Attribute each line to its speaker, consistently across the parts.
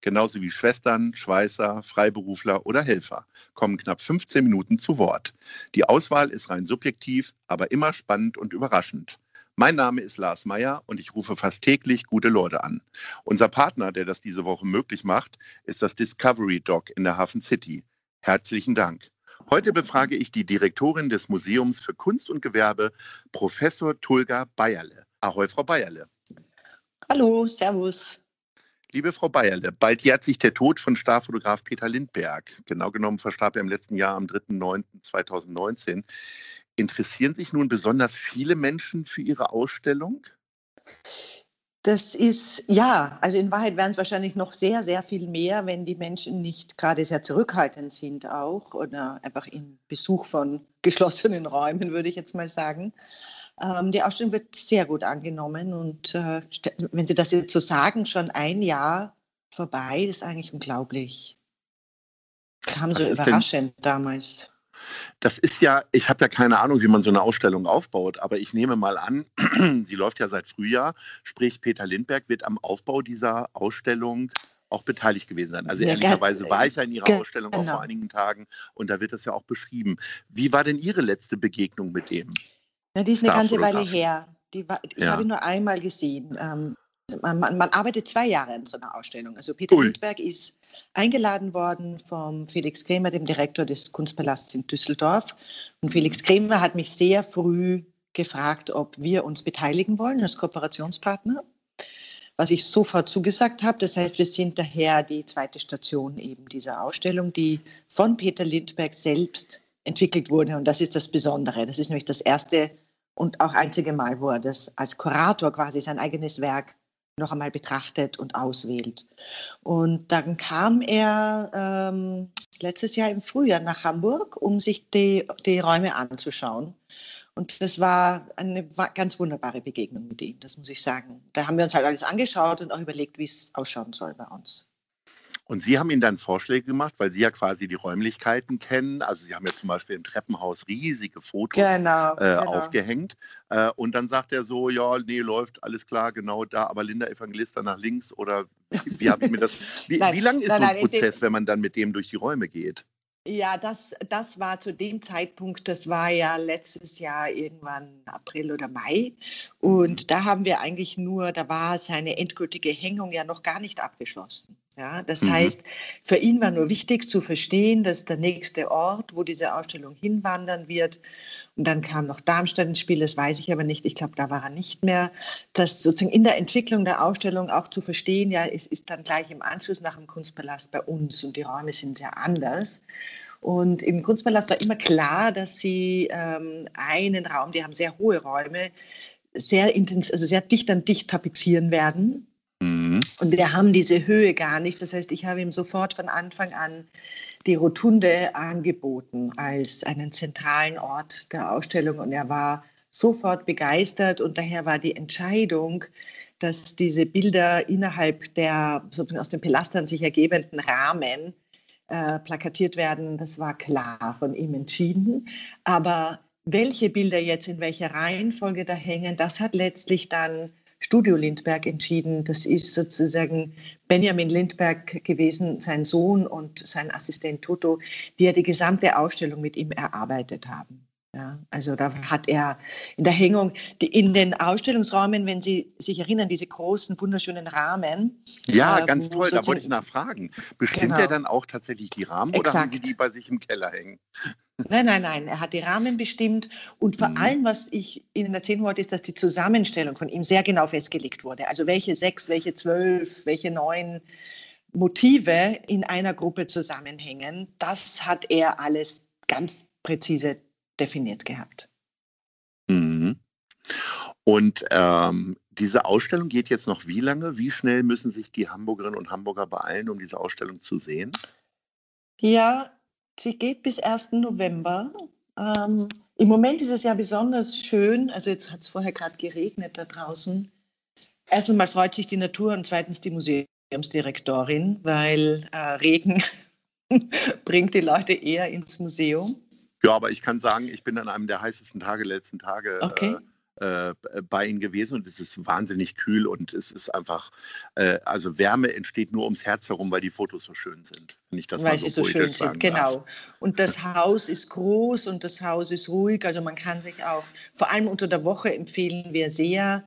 Speaker 1: genauso wie Schwestern, Schweißer, Freiberufler oder Helfer, kommen knapp 15 Minuten zu Wort. Die Auswahl ist rein subjektiv, aber immer spannend und überraschend. Mein Name ist Lars Meyer und ich rufe fast täglich gute Leute an. Unser Partner, der das diese Woche möglich macht, ist das Discovery Dog in der Hafen City. Herzlichen Dank. Heute befrage ich die Direktorin des Museums für Kunst und Gewerbe, Professor Tulga Bayerle. Ahoi, Frau Bayerle.
Speaker 2: Hallo, Servus.
Speaker 1: Liebe Frau Bayerle, bald jährt sich der Tod von Starfotograf Peter Lindberg. Genau genommen verstarb er im letzten Jahr am 3.9.2019. Interessieren sich nun besonders viele Menschen für Ihre Ausstellung?
Speaker 2: Das ist, ja, also in Wahrheit wären es wahrscheinlich noch sehr, sehr viel mehr, wenn die Menschen nicht gerade sehr zurückhaltend sind auch oder einfach in Besuch von geschlossenen Räumen, würde ich jetzt mal sagen. Ähm, die Ausstellung wird sehr gut angenommen und äh, wenn Sie das jetzt so sagen, schon ein Jahr vorbei, das ist eigentlich unglaublich. Kam so überraschend denn, damals.
Speaker 1: Das ist ja, ich habe ja keine Ahnung, wie man so eine Ausstellung aufbaut, aber ich nehme mal an, sie läuft ja seit Frühjahr, sprich Peter Lindberg wird am Aufbau dieser Ausstellung auch beteiligt gewesen sein. Also ja, ehrlicherweise war ich ja in Ihrer genau. Ausstellung auch vor einigen Tagen und da wird das ja auch beschrieben. Wie war denn Ihre letzte Begegnung mit dem?
Speaker 2: Ja, die ist eine ganze Weile her. Die war, ich ja. habe ihn nur einmal gesehen. Ähm, man, man, man, arbeitet zwei Jahre in so einer Ausstellung. Also Peter Ui. Lindberg ist eingeladen worden vom Felix Krämer, dem Direktor des Kunstpalasts in Düsseldorf. Und Felix Krämer hat mich sehr früh gefragt, ob wir uns beteiligen wollen als Kooperationspartner, was ich sofort zugesagt habe. Das heißt, wir sind daher die zweite Station eben dieser Ausstellung, die von Peter Lindberg selbst entwickelt wurde. Und das ist das Besondere. Das ist nämlich das erste und auch einzige Mal, wo er das als Kurator quasi sein eigenes Werk noch einmal betrachtet und auswählt. Und dann kam er ähm, letztes Jahr im Frühjahr nach Hamburg, um sich die, die Räume anzuschauen. Und das war eine ganz wunderbare Begegnung mit ihm, das muss ich sagen. Da haben wir uns halt alles angeschaut und auch überlegt, wie es ausschauen soll bei uns.
Speaker 1: Und Sie haben Ihnen dann Vorschläge gemacht, weil Sie ja quasi die Räumlichkeiten kennen. Also Sie haben ja zum Beispiel im Treppenhaus riesige Fotos genau, äh, genau. aufgehängt. Äh, und dann sagt er so, ja, nee, läuft, alles klar, genau da, aber Linda Evangelista nach links oder wie, wie habe ich mir das... Wie, nein, wie lang ist nein, so ein nein, Prozess, wenn man dann mit dem durch die Räume geht?
Speaker 2: Ja, das, das war zu dem Zeitpunkt, das war ja letztes Jahr irgendwann April oder Mai. Und mhm. da haben wir eigentlich nur, da war seine endgültige Hängung ja noch gar nicht abgeschlossen. Ja, das mhm. heißt, für ihn war nur wichtig zu verstehen, dass der nächste Ort, wo diese Ausstellung hinwandern wird, und dann kam noch Darmstadt ins Spiel, das weiß ich aber nicht, ich glaube, da war er nicht mehr, dass sozusagen in der Entwicklung der Ausstellung auch zu verstehen, ja, es ist dann gleich im Anschluss nach dem Kunstpalast bei uns und die Räume sind sehr anders. Und im Kunstpalast war immer klar, dass sie ähm, einen Raum, die haben sehr hohe Räume, sehr intensiv, also sehr dicht an dicht tapezieren werden Mhm. Und wir haben diese Höhe gar nicht. Das heißt, ich habe ihm sofort von Anfang an die Rotunde angeboten als einen zentralen Ort der Ausstellung. Und er war sofort begeistert. Und daher war die Entscheidung, dass diese Bilder innerhalb der sozusagen aus den Pilastern sich ergebenden Rahmen äh, plakatiert werden, das war klar von ihm entschieden. Aber welche Bilder jetzt in welcher Reihenfolge da hängen, das hat letztlich dann Studio Lindberg entschieden. Das ist sozusagen Benjamin Lindberg gewesen, sein Sohn und sein Assistent Toto, die ja die gesamte Ausstellung mit ihm erarbeitet haben. Ja, also da hat er in der Hängung, die, in den Ausstellungsräumen, wenn Sie sich erinnern, diese großen, wunderschönen Rahmen.
Speaker 1: Ja, äh, ganz toll, da wollte ich nachfragen. Bestimmt genau. er dann auch tatsächlich die Rahmen Exakt. oder haben Sie die bei sich im Keller hängen?
Speaker 2: Nein, nein, nein. Er hat die Rahmen bestimmt. Und vor mhm. allem, was ich Ihnen erzählen wollte, ist, dass die Zusammenstellung von ihm sehr genau festgelegt wurde. Also welche sechs, welche zwölf, welche neun Motive in einer Gruppe zusammenhängen. Das hat er alles ganz präzise definiert gehabt.
Speaker 1: Mhm. Und ähm, diese Ausstellung geht jetzt noch wie lange? Wie schnell müssen sich die Hamburgerinnen und Hamburger beeilen, um diese Ausstellung zu sehen?
Speaker 2: Ja, Sie geht bis 1. November. Ähm, Im Moment ist es ja besonders schön. Also jetzt hat es vorher gerade geregnet da draußen. Erstens mal freut sich die Natur und zweitens die Museumsdirektorin, weil äh, Regen bringt die Leute eher ins Museum.
Speaker 1: Ja, aber ich kann sagen, ich bin an einem der heißesten Tage, letzten Tage
Speaker 2: okay.
Speaker 1: äh, äh, bei ihnen gewesen und es ist wahnsinnig kühl und es ist einfach, äh, also Wärme entsteht nur ums Herz herum, weil die Fotos so schön sind.
Speaker 2: Wenn ich das weil so sie so schön sind, genau. Und das Haus ist groß und das Haus ist ruhig, also man kann sich auch, vor allem unter der Woche empfehlen wir sehr,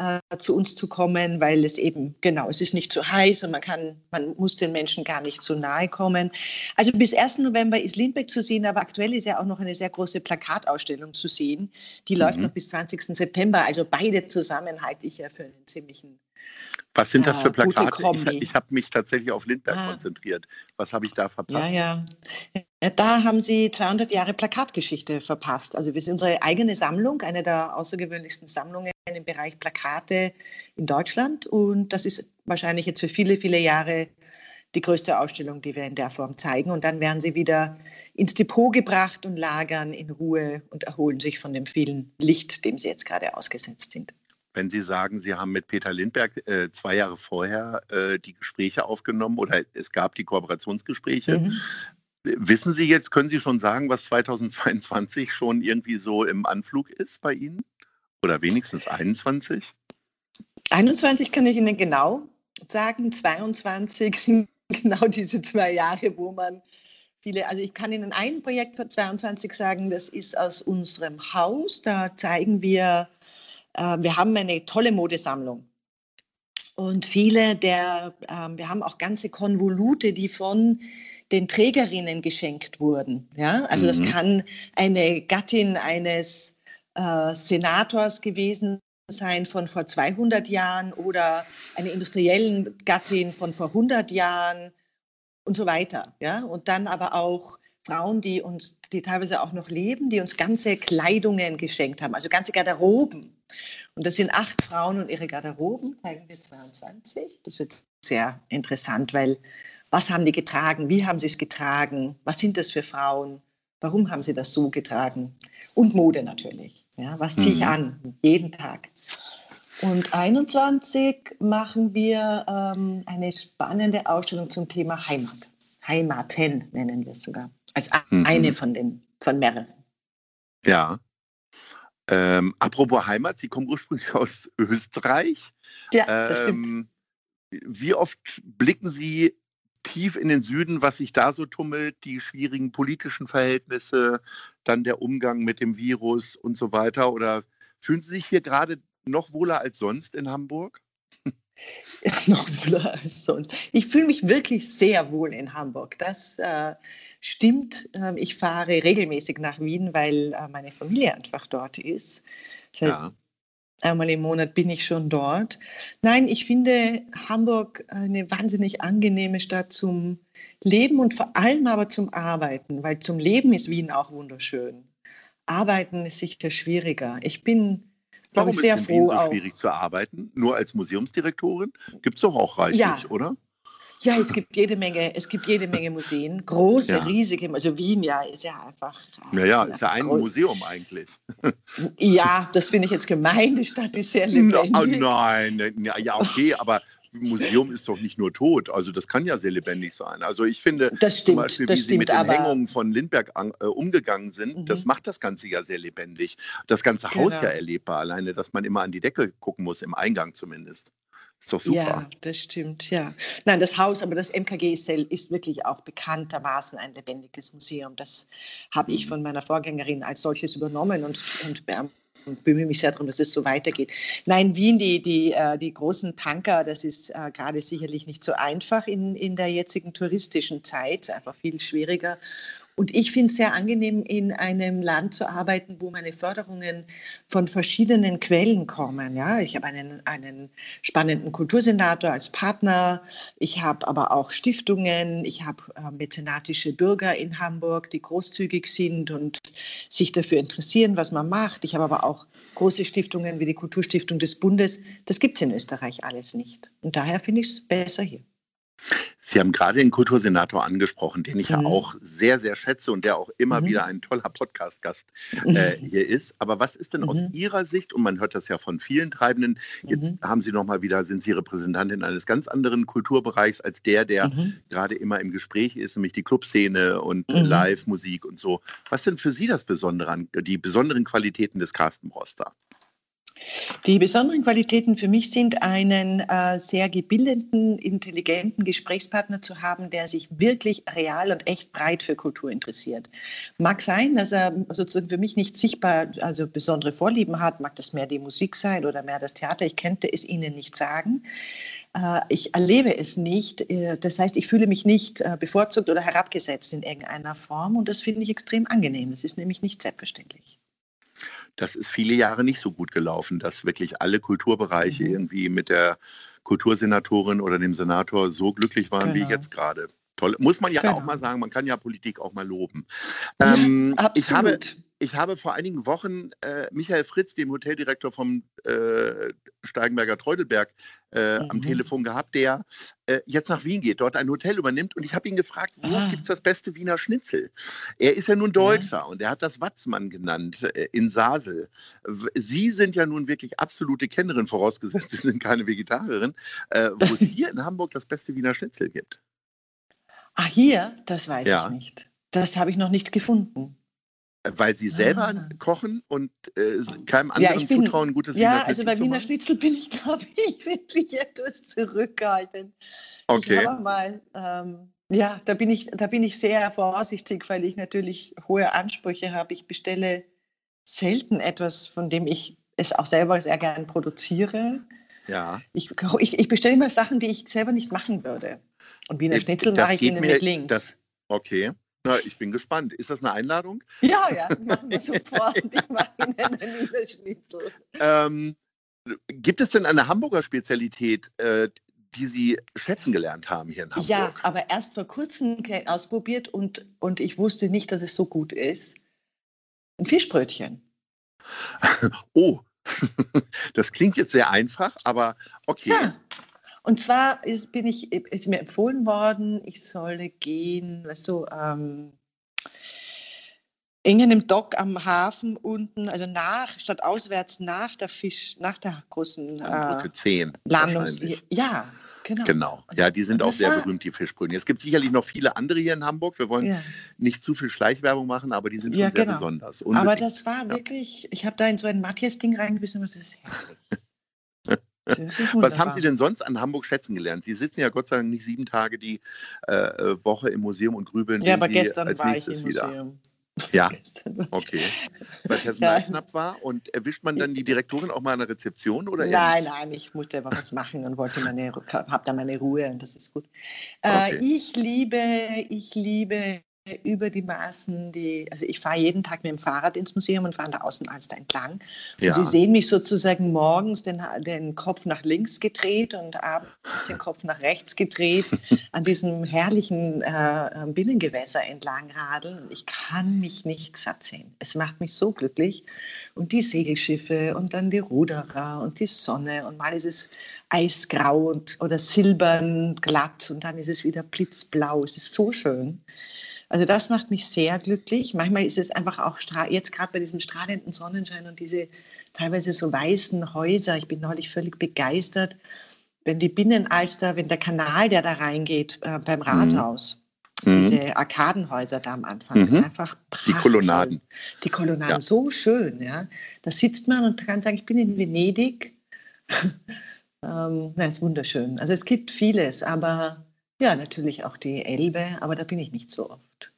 Speaker 2: äh, zu uns zu kommen, weil es eben, genau, es ist nicht zu heiß und man kann, man muss den Menschen gar nicht zu nahe kommen. Also bis 1. November ist Lindbeck zu sehen, aber aktuell ist ja auch noch eine sehr große Plakatausstellung zu sehen. Die mhm. läuft noch bis 20. September. Also beide zusammen halte ich ja für einen ziemlichen
Speaker 1: was sind das für Plakate? Ich, ich habe mich tatsächlich auf Lindbergh ah. konzentriert. Was habe ich da verpasst?
Speaker 2: Ja, ja. Da haben Sie 200 Jahre Plakatgeschichte verpasst. Also wir sind unsere eigene Sammlung, eine der außergewöhnlichsten Sammlungen im Bereich Plakate in Deutschland. Und das ist wahrscheinlich jetzt für viele, viele Jahre die größte Ausstellung, die wir in der Form zeigen. Und dann werden sie wieder ins Depot gebracht und lagern in Ruhe und erholen sich von dem vielen Licht, dem sie jetzt gerade ausgesetzt sind
Speaker 1: wenn Sie sagen, Sie haben mit Peter Lindberg äh, zwei Jahre vorher äh, die Gespräche aufgenommen oder es gab die Kooperationsgespräche. Mhm. Wissen Sie jetzt, können Sie schon sagen, was 2022 schon irgendwie so im Anflug ist bei Ihnen? Oder wenigstens 21?
Speaker 2: 21 kann ich Ihnen genau sagen. 22 sind genau diese zwei Jahre, wo man viele, also ich kann Ihnen ein Projekt für 22 sagen, das ist aus unserem Haus. Da zeigen wir äh, wir haben eine tolle Modesammlung. Und viele der, ähm, wir haben auch ganze Konvolute, die von den Trägerinnen geschenkt wurden. Ja? Also mhm. das kann eine Gattin eines äh, Senators gewesen sein von vor 200 Jahren oder eine industriellen Gattin von vor 100 Jahren und so weiter. Ja? Und dann aber auch Frauen, die uns, die teilweise auch noch leben, die uns ganze Kleidungen geschenkt haben, also ganze Garderoben. Und das sind acht Frauen und ihre Garderoben, zeigen wir 22. Das wird sehr interessant, weil was haben die getragen? Wie haben sie es getragen? Was sind das für Frauen? Warum haben sie das so getragen? Und Mode natürlich. Ja, was ziehe ich mhm. an? Jeden Tag. Und 21 machen wir ähm, eine spannende Ausstellung zum Thema Heimat. Heimaten nennen wir es sogar. Als mhm. eine von den, von mehreren.
Speaker 1: Ja. Ähm, apropos Heimat, Sie kommen ursprünglich aus Österreich.
Speaker 2: Ja, das ähm,
Speaker 1: stimmt. Wie oft blicken Sie tief in den Süden, was sich da so tummelt, die schwierigen politischen Verhältnisse, dann der Umgang mit dem Virus und so weiter? Oder fühlen Sie sich hier gerade noch wohler als sonst in Hamburg?
Speaker 2: noch wohler als sonst. Ich fühle mich wirklich sehr wohl in Hamburg. Das äh, stimmt. Ähm, ich fahre regelmäßig nach Wien, weil äh, meine Familie einfach dort ist. Das heißt, ja. Einmal im Monat bin ich schon dort. Nein, ich finde Hamburg eine wahnsinnig angenehme Stadt zum Leben und vor allem aber zum Arbeiten, weil zum Leben ist Wien auch wunderschön. Arbeiten ist sicher schwieriger. Ich bin
Speaker 1: Warum ist es in Wien so auch. schwierig zu arbeiten? Nur als Museumsdirektorin? Gibt es doch auch reichlich, ja. oder?
Speaker 2: Ja, es gibt jede Menge, es gibt jede Menge Museen, große, ja. riesige, also Wien ja ist ja einfach.
Speaker 1: Naja, ist ja ein groß. Museum eigentlich.
Speaker 2: Ja, das finde ich jetzt gemein, die Stadt ist sehr lebendig.
Speaker 1: No, oh nein, ja, okay, aber Museum ist doch nicht nur tot. Also das kann ja sehr lebendig sein. Also ich finde
Speaker 2: stimmt, zum Beispiel,
Speaker 1: wie
Speaker 2: Sie
Speaker 1: mit den Hängungen von Lindbergh an, äh, umgegangen sind, mhm. das macht das Ganze ja sehr lebendig. Das ganze genau. Haus ja erlebbar, alleine, dass man immer an die Decke gucken muss, im Eingang zumindest. Ist doch super.
Speaker 2: Ja, das stimmt, ja. Nein, das Haus, aber das MKG ist, ist wirklich auch bekanntermaßen ein lebendiges Museum. Das habe ich mhm. von meiner Vorgängerin als solches übernommen und, und und bemühe mich sehr darum, dass es so weitergeht. Nein, Wien, die, die, äh, die großen Tanker, das ist äh, gerade sicherlich nicht so einfach in, in der jetzigen touristischen Zeit, einfach viel schwieriger. Und ich finde es sehr angenehm, in einem Land zu arbeiten, wo meine Förderungen von verschiedenen Quellen kommen. Ja, ich habe einen, einen spannenden Kultursenator als Partner. Ich habe aber auch Stiftungen. Ich habe äh, mäzenatische Bürger in Hamburg, die großzügig sind und sich dafür interessieren, was man macht. Ich habe aber auch große Stiftungen wie die Kulturstiftung des Bundes. Das gibt es in Österreich alles nicht. Und daher finde ich es besser hier.
Speaker 1: Sie haben gerade den Kultursenator angesprochen, den ich mhm. ja auch sehr, sehr schätze und der auch immer mhm. wieder ein toller Podcast-Gast äh, hier ist. Aber was ist denn mhm. aus Ihrer Sicht, und man hört das ja von vielen Treibenden, jetzt mhm. haben Sie nochmal wieder, sind Sie Repräsentantin eines ganz anderen Kulturbereichs als der, der mhm. gerade immer im Gespräch ist, nämlich die Clubszene und mhm. Live-Musik und so. Was sind für Sie das Besondere an, die besonderen Qualitäten des Carsten Broster?
Speaker 2: Die besonderen Qualitäten für mich sind, einen äh, sehr gebildeten, intelligenten Gesprächspartner zu haben, der sich wirklich real und echt breit für Kultur interessiert. Mag sein, dass er sozusagen für mich nicht sichtbar, also besondere Vorlieben hat, mag das mehr die Musik sein oder mehr das Theater, ich könnte es Ihnen nicht sagen. Äh, ich erlebe es nicht. Äh, das heißt, ich fühle mich nicht äh, bevorzugt oder herabgesetzt in irgendeiner Form und das finde ich extrem angenehm. Das ist nämlich nicht selbstverständlich
Speaker 1: das ist viele Jahre nicht so gut gelaufen, dass wirklich alle Kulturbereiche mhm. irgendwie mit der Kultursenatorin oder dem Senator so glücklich waren genau. wie jetzt gerade. Toll. Muss man ja genau. auch mal sagen, man kann ja Politik auch mal loben. Ähm, Absolut. Ich habe, ich habe vor einigen Wochen äh, Michael Fritz, dem Hoteldirektor vom äh, Steigenberger Treudelberg, äh, mhm. am Telefon gehabt, der äh, jetzt nach Wien geht, dort ein Hotel übernimmt. Und ich habe ihn gefragt, wo ah. gibt es das beste Wiener Schnitzel? Er ist ja nun Deutscher ja. und er hat das Watzmann genannt äh, in Sasel. Sie sind ja nun wirklich absolute Kennerin, vorausgesetzt, Sie sind keine Vegetarierin, äh, wo es hier in Hamburg das beste Wiener Schnitzel gibt.
Speaker 2: Ah, hier? Das weiß ja. ich nicht. Das habe ich noch nicht gefunden.
Speaker 1: Weil sie selber ah. kochen und äh, keinem anderen ja, bin, zutrauen, gutes
Speaker 2: Ja, Wiener also bei Wiener Schnitzel bin ich, glaube ich, wirklich etwas zurückgehalten.
Speaker 1: Okay.
Speaker 2: Mal, ähm, ja, da bin, ich, da bin ich sehr vorsichtig, weil ich natürlich hohe Ansprüche habe. Ich bestelle selten etwas, von dem ich es auch selber sehr gern produziere.
Speaker 1: Ja.
Speaker 2: Ich, ich, ich bestelle immer Sachen, die ich selber nicht machen würde. Und Wiener Schnitzel mache ich Ihnen mit links. Das,
Speaker 1: okay. Na, ich bin gespannt. Ist das eine Einladung?
Speaker 2: Ja, ja, machen wir sofort. ich mache Ihnen einen Schnitzel.
Speaker 1: Ähm, gibt es denn eine Hamburger Spezialität, äh, die Sie schätzen gelernt haben hier in Hamburg?
Speaker 2: Ja, aber erst vor kurzem ausprobiert und, und ich wusste nicht, dass es so gut ist. Ein Fischbrötchen.
Speaker 1: oh, das klingt jetzt sehr einfach, aber okay.
Speaker 2: Ja. Und zwar ist, bin ich, ist mir empfohlen worden, ich solle gehen, weißt du, ähm, in einem Dock am Hafen unten, also nach, statt auswärts nach der Fisch, nach der großen
Speaker 1: äh, 10
Speaker 2: Landungs. Ja, genau.
Speaker 1: Genau. Ja, die sind auch sehr berühmt, die Fischbrühen. Es gibt sicherlich noch viele andere hier in Hamburg. Wir wollen ja. nicht zu viel Schleichwerbung machen, aber die sind schon ja, sehr genau. besonders.
Speaker 2: Unbedingt. Aber das war wirklich, ich habe da in so ein Matthias-Ding reingebissen und das ist herrlich.
Speaker 1: Was haben Sie denn sonst an Hamburg schätzen gelernt? Sie sitzen ja Gott sei Dank nicht sieben Tage die äh, Woche im Museum und grübeln.
Speaker 2: Ja, aber Sie gestern war ich im wieder. Museum.
Speaker 1: Ja, okay. Weil Personal ja. knapp war und erwischt man dann die Direktorin auch mal an der Rezeption oder?
Speaker 2: Nein, nein, ich musste einfach was machen und wollte meine, habe da meine Ruhe und das ist gut. Äh, okay. ich liebe, ich liebe über die Maßen, die, also ich fahre jeden Tag mit dem Fahrrad ins Museum und fahre an der Außenalster entlang. Und ja. Sie sehen mich sozusagen morgens den, den Kopf nach links gedreht und abends den Kopf nach rechts gedreht an diesem herrlichen äh, Binnengewässer entlang radeln. Und ich kann mich nicht satt sehen. Es macht mich so glücklich. Und die Segelschiffe und dann die Ruderer und die Sonne und mal ist es eisgrau und, oder silbern glatt und dann ist es wieder blitzblau. Es ist so schön. Also das macht mich sehr glücklich. Manchmal ist es einfach auch jetzt gerade bei diesem strahlenden Sonnenschein und diese teilweise so weißen Häuser. Ich bin neulich völlig begeistert, wenn die Binnenalster, wenn der Kanal, der da reingeht äh, beim mhm. Rathaus, mhm. diese Arkadenhäuser da am Anfang, mhm. einfach
Speaker 1: prachtvoll. Die Kolonnaden.
Speaker 2: Die Kolonnaden, ja. so schön. Ja. Da sitzt man und kann sagen, ich bin in Venedig. ähm, na, ist wunderschön. Also es gibt vieles, aber ja, natürlich auch die Elbe, aber da bin ich nicht so oft.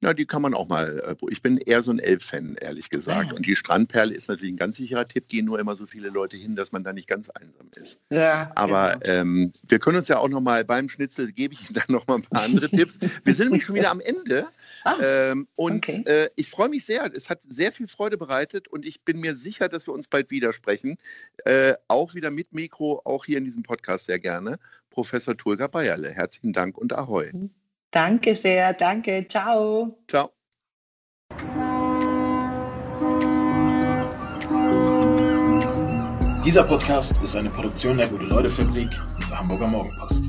Speaker 1: Na, die kann man auch mal. Äh, ich bin eher so ein Elb-Fan, ehrlich gesagt. Ja. Und die Strandperle ist natürlich ein ganz sicherer Tipp. Gehen nur immer so viele Leute hin, dass man da nicht ganz einsam ist. Ja, Aber genau. ähm, wir können uns ja auch noch mal beim Schnitzel gebe ich Ihnen dann noch mal ein paar andere Tipps. Wir sind nämlich schon wieder am Ende. Ah, ähm, und okay. äh, ich freue mich sehr. Es hat sehr viel Freude bereitet und ich bin mir sicher, dass wir uns bald widersprechen. Äh, auch wieder mit Mikro, auch hier in diesem Podcast sehr gerne. Professor Tulga Bayerle. Herzlichen Dank und Ahoi. Mhm.
Speaker 2: Danke sehr, danke. Ciao.
Speaker 1: Ciao.
Speaker 3: Dieser Podcast ist eine Produktion der Gute-Leute-Fabrik und der Hamburger Morgenpost.